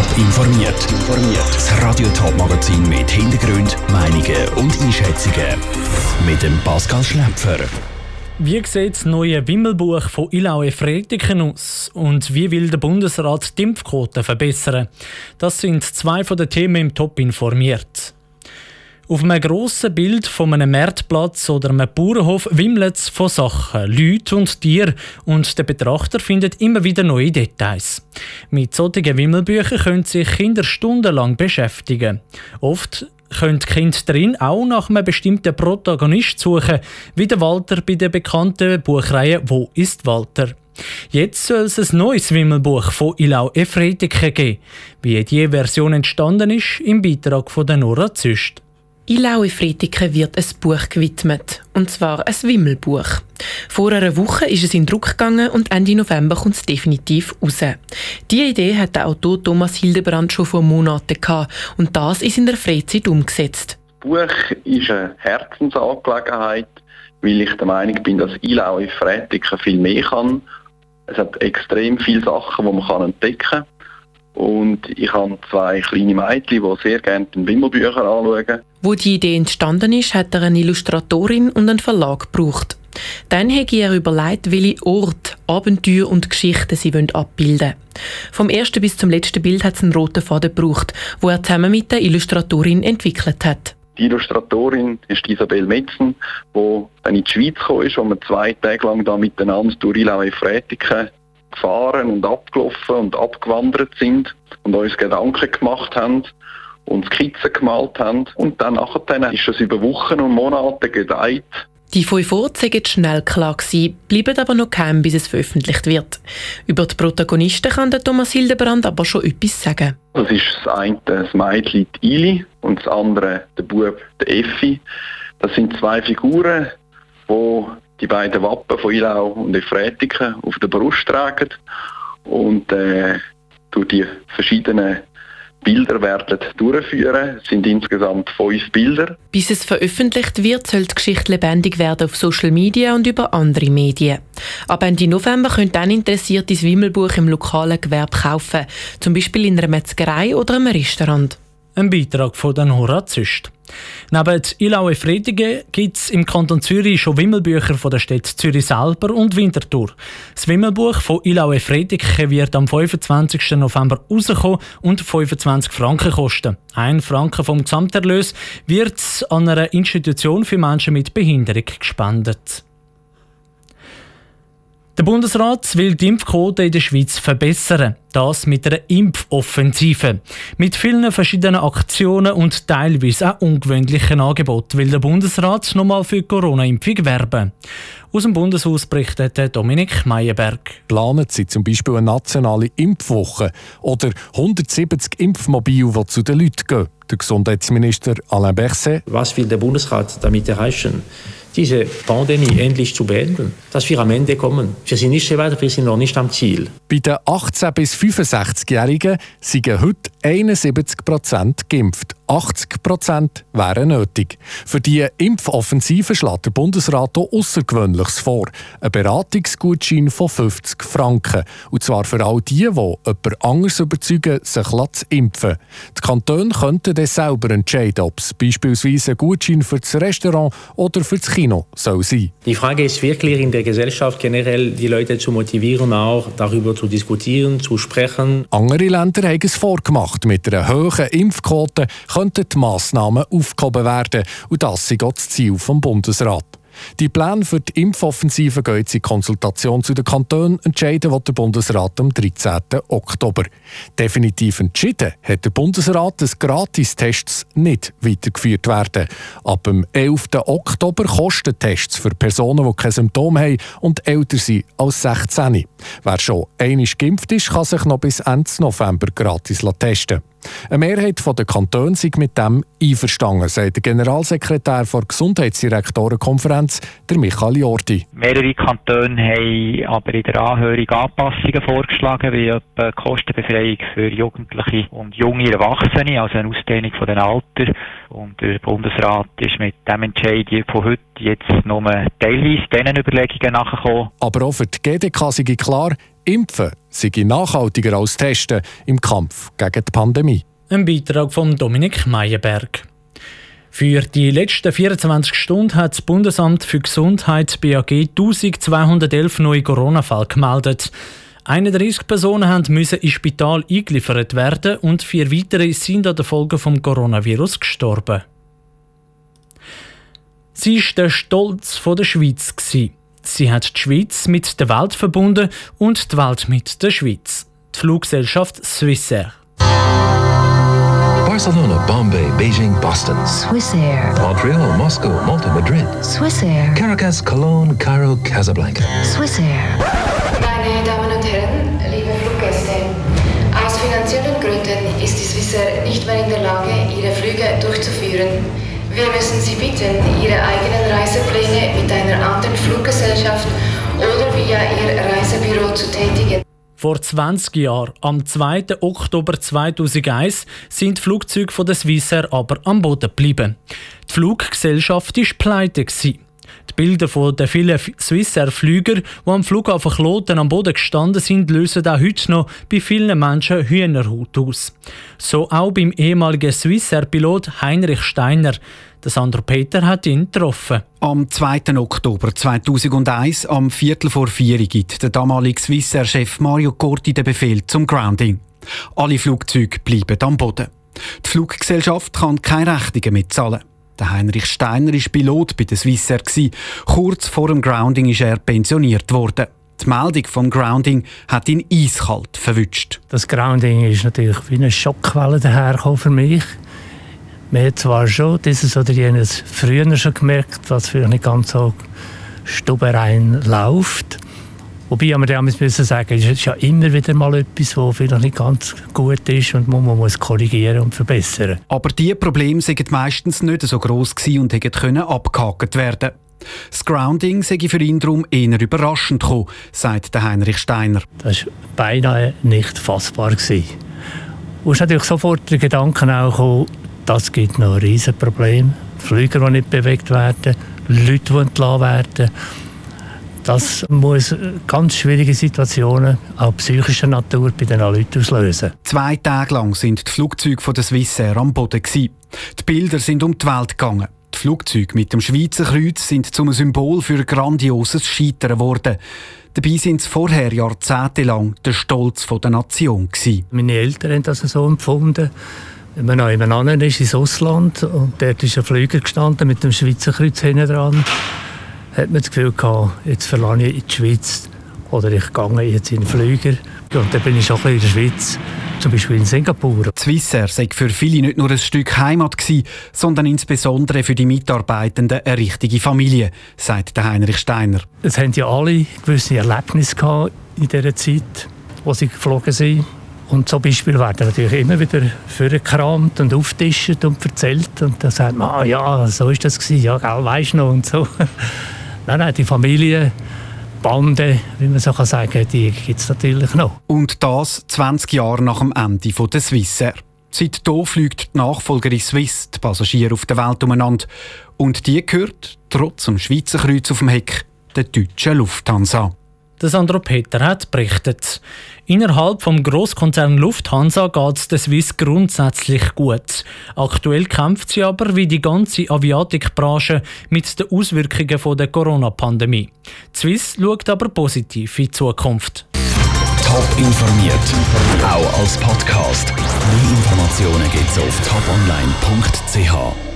Top informiert. Das Radio Top Magazin mit Hintergrund, Meinungen und Einschätzungen mit dem Pascal Schläpfer. Wie sieht das neue Wimmelbuch von Ilaue Fretiken aus? Und wie will der Bundesrat die Impfquote verbessern? Das sind zwei von den Themen im Top informiert. Auf einem grossen Bild von einem Marktplatz oder einem Bauernhof wimmelt es von Sachen, Leuten und Tieren und der Betrachter findet immer wieder neue Details. Mit solchen Wimmelbüchern können sich Kinder stundenlang beschäftigen. Oft können die Kinder drin auch nach einem bestimmten Protagonist suchen, wie der Walter bei der bekannten Buchreihe «Wo ist Walter?». Jetzt soll es ein neues Wimmelbuch von Ilau Efretike geben. Wie die Version entstanden ist, im Beitrag von Nora Züst. Ilaue Fretiken wird ein Buch gewidmet, und zwar ein Wimmelbuch. Vor einer Woche ist es in Druck gegangen und Ende November kommt es definitiv raus. Die Idee hat der Autor Thomas Hildebrand schon vor Monaten gehabt und das ist in der Freizeit umgesetzt. Das Buch ist eine Herzensangelegenheit, weil ich der Meinung bin, dass Ilaue Fretiken viel mehr kann. Es hat extrem viele Sachen, die man entdecken kann. Und ich habe zwei kleine Mädchen, die sehr gerne den Wimmelbücher anschauen. Wo die Idee entstanden ist, hat er eine Illustratorin und einen Verlag gebraucht. Dann hat er überlegt, welche Orte, Abenteuer und Geschichten sie abbilden wollen. Vom ersten bis zum letzten Bild hat es einen roten Faden gebraucht, wo er zusammen mit der Illustratorin entwickelt hat. Die Illustratorin ist Isabel Metzen, die dann in die Schweiz kam, wo wir zwei Tage lang da miteinander durch Ilau Fretiken gefahren und abgelaufen und abgewandert sind und uns Gedanken gemacht haben und Skizzen gemalt haben. Und dann nachher ist es über Wochen und Monate gedeiht. Die fünf Worte sind schnell klar gewesen, bleiben aber noch kein, bis es veröffentlicht wird. Über die Protagonisten kann der Thomas Hildebrand aber schon etwas sagen. Das ist das eine das Mädchen, die Ili, und das andere der Bub, der Effi. Das sind zwei Figuren, die die beiden Wappen von Ilau und Efretiken auf der Brust tragen und äh, durch die verschiedenen Bilder werden durchführen. Es sind insgesamt fünf Bilder. Bis es veröffentlicht wird, soll die Geschichte lebendig werden auf Social Media und über andere Medien. Ab Ende November können dann Interessierte das Wimmelbuch im lokalen Gewerbe kaufen, zum Beispiel in einer Metzgerei oder einem Restaurant. Ein Beitrag von Nora Züst. Neben Ilaue Fredigen gibt es im Kanton Zürich schon Wimmelbücher von der Stadt Zürich selber und Winterthur. Das Wimmelbuch von Ilaue Fredigen wird am 25. November rauskommen und 25 Franken kosten. Ein Franken vom Gesamterlös wird an einer Institution für Menschen mit Behinderung gespendet. Der Bundesrat will die Impfquote in der Schweiz verbessern. Das mit einer Impfoffensive. Mit vielen verschiedenen Aktionen und teilweise auch ungewöhnlichen Angeboten will der Bundesrat nochmal für die Corona-Impfung werben. Aus dem Bundeshaus berichtet Dominik Meyerberg. Planen Sie zum Beispiel eine nationale Impfwoche oder 170 Impfmobile, die zu den Leuten gehen. Der Gesundheitsminister Alain Berset. Was will der Bundesrat damit erreichen? Diese Pandemie endlich zu beenden, dass wir am Ende kommen. Wir sind nicht so weit, wir sind noch nicht am Ziel. Bei den 18- bis 65-Jährigen sind heute 71 Prozent geimpft. 80 Prozent wären nötig. Für die Impfoffensive schlägt der Bundesrat auch Außergewöhnliches vor. Ein Beratungsgutschein von 50 Franken. Und zwar für all die, die jemand anderes überzeugen, sich zu impfen. Die Kantone könnten dann selber entscheiden, ob es beispielsweise ein Gutschein für das Restaurant oder für das Kino soll sein. Die Frage ist wirklich in der Gesellschaft generell, die Leute zu motivieren, auch darüber zu diskutieren, zu sprechen. Andere Länder haben es vorgemacht. Mit einer hohen Impfquote könnten die Massnahmen aufgehoben werden. Und das ist das Ziel des Bundesrats. Die Pläne für die Impfoffensive gehen jetzt in Konsultation zu den Kantonen. Entscheiden wird der Bundesrat am 13. Oktober. Definitiv entschieden hat der Bundesrat, dass Gratistests nicht weitergeführt werden. Ab dem 11. Oktober kosten Tests für Personen, die keine Symptome haben und älter sind als 16. Wer schon einmal geimpft ist, kann sich noch bis Ende November gratis testen eine Mehrheit der Kantone sind mit dem einverstanden, sagt der Generalsekretär der Gesundheitsdirektorenkonferenz, der Michael Jordi. Mehrere Kantone haben aber in der Anhörung Anpassungen vorgeschlagen, wie etwa Kostenbefreiung für Jugendliche und junge Erwachsene, also eine Ausdehnung von den Alter. Und der Bundesrat ist mit dem Entscheid von heute jetzt nur teilweise diesen Überlegungen nachgekommen. Aber auch für die GDK sei klar, Impfen sei nachhaltiger als Testen im Kampf gegen die Pandemie. Ein Beitrag von Dominik Meyerberg. Für die letzten 24 Stunden hat das Bundesamt für Gesundheit BAG 1211 neue Corona-Fälle gemeldet. 31 Personen mussten ins Spital eingeliefert werden und vier weitere sind an den Folgen des Coronavirus gestorben. Sie war der Stolz der Schweiz. Sie hat die Schweiz mit der Welt verbunden und die Welt mit der Schweiz. Die Fluggesellschaft Swissair. Barcelona, Bombay, Beijing, Boston. Swissair. Montreal, Moscow, Malta, Madrid. Swissair. Caracas, Cologne, Cairo, Casablanca. Swissair. Meine Damen und Herren, liebe Fluggäste, aus finanziellen Gründen ist die Swissair nicht mehr in der Lage, ihre Flüge durchzuführen. Wir müssen Sie bitten, Ihre eigenen Reisepläne mit einer anderen Fluggesellschaft oder via Ihr Reisebüro zu tätigen. Vor 20 Jahren, am 2. Oktober 2001, sind Flugzeuge von der Swissair aber am Boden geblieben. Die Fluggesellschaft war pleite. Die Bilder von den vielen Swissair-Flüger, die am Flughafen Kloten am Boden gestanden sind, lösen auch heute noch bei vielen Menschen Hühnerhaut aus. So auch beim ehemaligen Swissair-Pilot Heinrich Steiner. Der Sandro Peter hat ihn getroffen. Am 2. Oktober 2001, am Viertel vor vier, gibt der damalige Swissair-Chef Mario Corti den Befehl zum Grounding. Alle Flugzeuge bleiben am Boden. Die Fluggesellschaft kann keine Rechnungen mehr zahlen. Der Heinrich Steiner war Pilot bei der Swissair. Kurz vor dem Grounding ist er pensioniert worden. Die Meldung vom Grounding hat ihn eiskalt verwünscht. Das Grounding ist natürlich wie eine Schockwelle dahergekommen für mich. Man hat zwar schon dieses oder jenes früher schon gemerkt, was vielleicht nicht ganz so stuberein läuft. Wobei wir dann müssen sagen, es ist ja immer wieder mal etwas, was vielleicht nicht ganz gut ist und man muss korrigieren und verbessern. Aber diese Probleme sind meistens nicht so gross und hätten abgehakt werden. das Grounding sei für ihn darum eher überraschend gekommen, sagt Heinrich Steiner. Das war beinahe nicht fassbar. Gewesen. Und es natürlich sofort der Gedanke auch gekommen, das gibt noch ein Riesenproblem. Flüger, die nicht bewegt werden, Leute, die entlassen werden. Das muss ganz schwierige Situationen, auch psychischer Natur, bei den Leuten auslösen. Zwei Tage lang sind die Flugzeuge von der Swissair am Boden. Die Bilder sind um die Welt gegangen. Die Flugzeuge mit dem Schweizer Kreuz sind zum Symbol für ein grandioses Scheitern geworden. Dabei sind es vorher jahrzehntelang der Stolz der Nation. Gewesen. Meine Eltern haben das so empfunden wenn man noch nebenan ist, ins Ausland, und dort ist ein Flüger gestanden mit dem Schweizer Kreuz hinten dran, hat man das Gefühl gehabt, jetzt verlasse ich in die Schweiz oder ich gehe jetzt in den Flüger. Und dann bin ich auch in der Schweiz, zum Beispiel in Singapur. Swissair sei für viele nicht nur ein Stück Heimat gewesen, sondern insbesondere für die Mitarbeitenden eine richtige Familie, sagt Heinrich Steiner. Es haben ja alle gewisse Erlebnisse gehabt in dieser Zeit, wo sie geflogen sind. Und so Beispiele werden natürlich immer wieder vorgekramt und auftischt und erzählt. Und dann sagt man, ah, ja, so ist das gewesen, ja, gell, weisst noch und so. nein, nein, die Familie, Bande, wie man so kann die gibt es natürlich noch. Und das 20 Jahre nach dem Ende der Swissair. Seitdem fliegt die Nachfolgerin Swiss die Passagiere auf der Welt umeinander. Und die gehört, trotz dem Schweizer Kreuz auf dem Heck, der deutschen Lufthansa. Der Sandro Peter hat berichtet. Innerhalb vom Großkonzern Lufthansa geht es der Swiss grundsätzlich gut. Aktuell kämpft sie aber wie die ganze Aviatikbranche mit den Auswirkungen der Corona-Pandemie. Swiss schaut aber positiv in die Zukunft. Top informiert, auch als Podcast. Mehr Informationen gibt es auf toponline.ch.